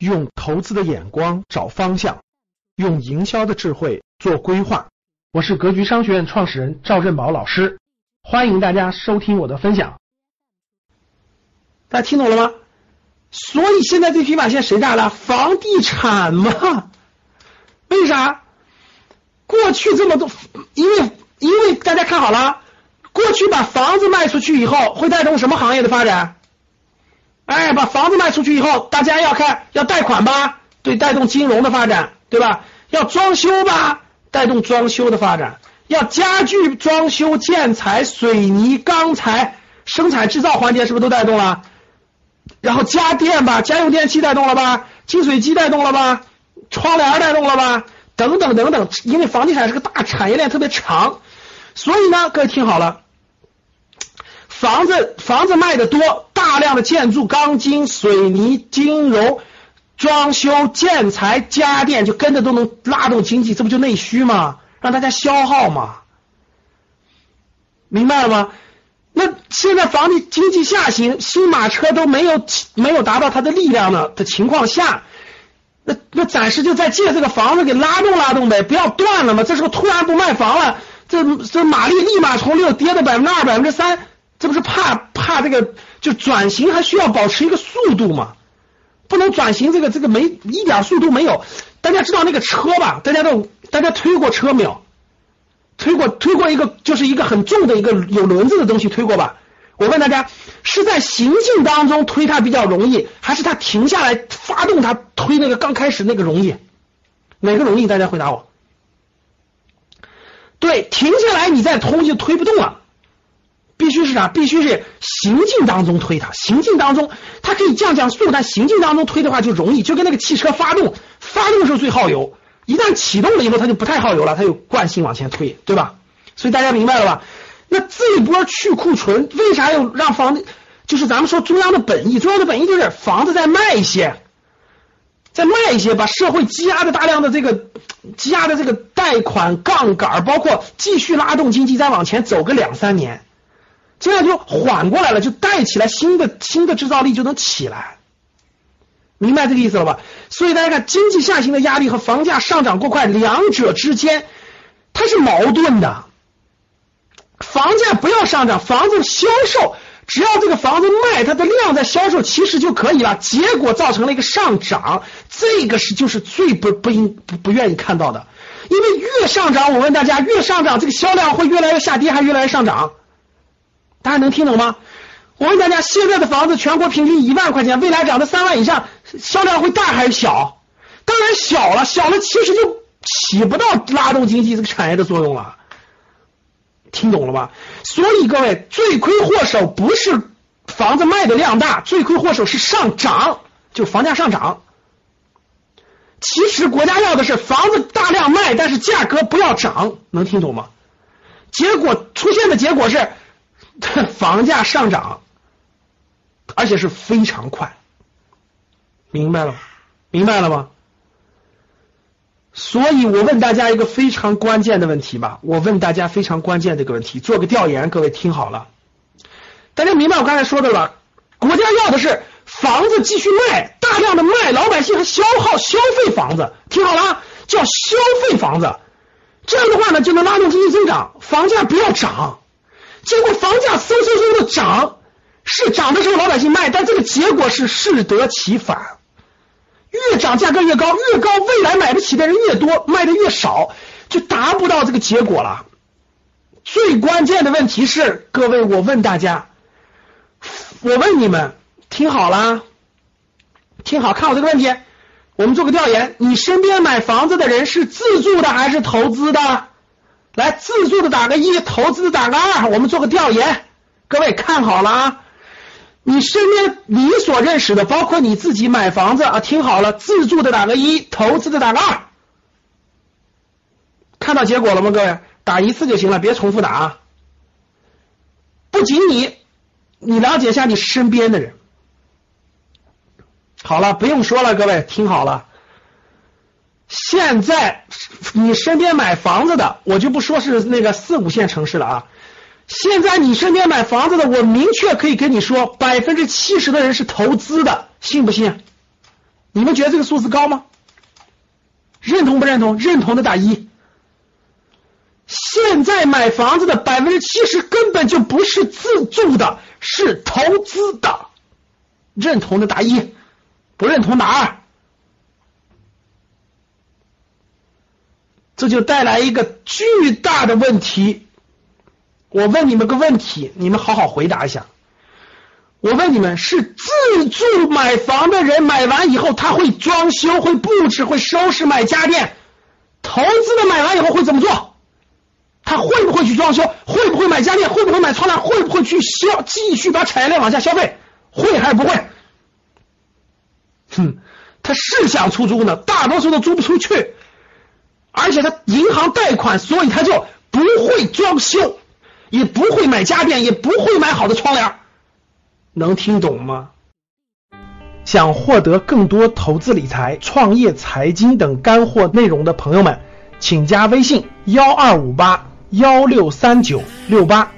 用投资的眼光找方向，用营销的智慧做规划。我是格局商学院创始人赵振宝老师，欢迎大家收听我的分享。大家听懂了吗？所以现在这匹马现在谁占了？房地产吗？为啥？过去这么多，因为因为大家看好了，过去把房子卖出去以后，会带动什么行业的发展？哎，把房子卖出去以后，大家要看要贷款吧，对，带动金融的发展，对吧？要装修吧，带动装修的发展；要家具装修、建材、水泥、钢材生产制造环节是不是都带动了？然后家电吧，家用电器带动了吧？净水机带动了吧？窗帘带动了吧？等等等等，因为房地产是个大产业链，特别长，所以呢，各位听好了。房子房子卖的多，大量的建筑、钢筋、水泥、金融、装修、建材、家电就跟着都能拉动经济，这不就内需吗？让大家消耗嘛，明白了吗？那现在房地经济下行，新马车都没有没有达到它的力量呢的情况下，那那暂时就在借这个房子给拉动拉动呗，不要断了嘛。这时候突然不卖房了，这这马力立马从六跌到百分之二、百分之三。这不是怕怕这个就转型还需要保持一个速度嘛？不能转型这个这个没一点速度没有。大家知道那个车吧？大家都大家推过车没有？推过推过一个就是一个很重的一个有轮子的东西推过吧？我问大家是在行进当中推它比较容易，还是它停下来发动它推那个刚开始那个容易？哪个容易？大家回答我。对，停下来你再推就推不动了。必须是啥？必须是行进当中推它，行进当中它可以降降速，但行进当中推的话就容易，就跟那个汽车发动，发动时候最耗油，一旦启动了以后它就不太耗油了，它有惯性往前推，对吧？所以大家明白了吧？那这一波去库存为啥要让房子？就是咱们说中央的本意，中央的本意就是房子再卖一些，再卖一些，把社会积压的大量的这个积压的这个贷款杠杆，包括继续拉动经济，再往前走个两三年。这样就缓过来了，就带起来新的新的制造力就能起来，明白这个意思了吧？所以大家看，经济下行的压力和房价上涨过快，两者之间它是矛盾的。房价不要上涨，房子销售只要这个房子卖，它的量在销售其实就可以了。结果造成了一个上涨，这个是就是最不不应不不愿意看到的，因为越上涨，我问大家，越上涨这个销量会越来越下跌，还越来越上涨？大家能听懂吗？我问大家，现在的房子全国平均一万块钱，未来涨到三万以上，销量会大还是小？当然小了，小了其实就起不到拉动经济这个产业的作用了。听懂了吧？所以各位，罪魁祸首不是房子卖的量大，罪魁祸首是上涨，就房价上涨。其实国家要的是房子大量卖，但是价格不要涨，能听懂吗？结果出现的结果是。房价上涨，而且是非常快，明白了吗？明白了吗？所以我问大家一个非常关键的问题吧，我问大家非常关键的一个问题，做个调研，各位听好了，大家明白我刚才说的了？国家要的是房子继续卖，大量的卖，老百姓还消耗消费房子，听好了，叫消费房子，这样的话呢，就能拉动经济增长，房价不要涨。结果房价嗖嗖嗖的涨，是涨的时候老百姓卖，但这个结果是适得其反，越涨价格越高，越高未来买不起的人越多，卖的越少，就达不到这个结果了。最关键的问题是，各位，我问大家，我问你们，听好了，听好看我这个问题，我们做个调研，你身边买房子的人是自住的还是投资的？来自住的打个一，投资的打个二，我们做个调研，各位看好了啊！你身边你所认识的，包括你自己买房子啊，听好了，自住的打个一，投资的打个二，看到结果了吗？各位打一次就行了，别重复打啊！不仅你，你了解一下你身边的人。好了，不用说了，各位听好了。现在你身边买房子的，我就不说是那个四五线城市了啊。现在你身边买房子的，我明确可以跟你说，百分之七十的人是投资的，信不信？你们觉得这个数字高吗？认同不认同？认同的打一。现在买房子的百分之七十根本就不是自住的，是投资的。认同的打一，不认同打二。这就带来一个巨大的问题。我问你们个问题，你们好好回答一下。我问你们，是自住买房的人买完以后，他会装修、会布置、会收拾、买家电；投资的买完以后会怎么做？他会不会去装修？会不会买家电？会不会买窗帘？会不会去消继续把产业链往下消费？会还是不会？哼，他是想出租呢，大多数都租不出去，而且他银行贷款，所以他就不会装修，也不会买家电，也不会买好的窗帘。能听懂吗？想获得更多投资理财、创业财经等干货内容的朋友们，请加微信幺二五八幺六三九六八。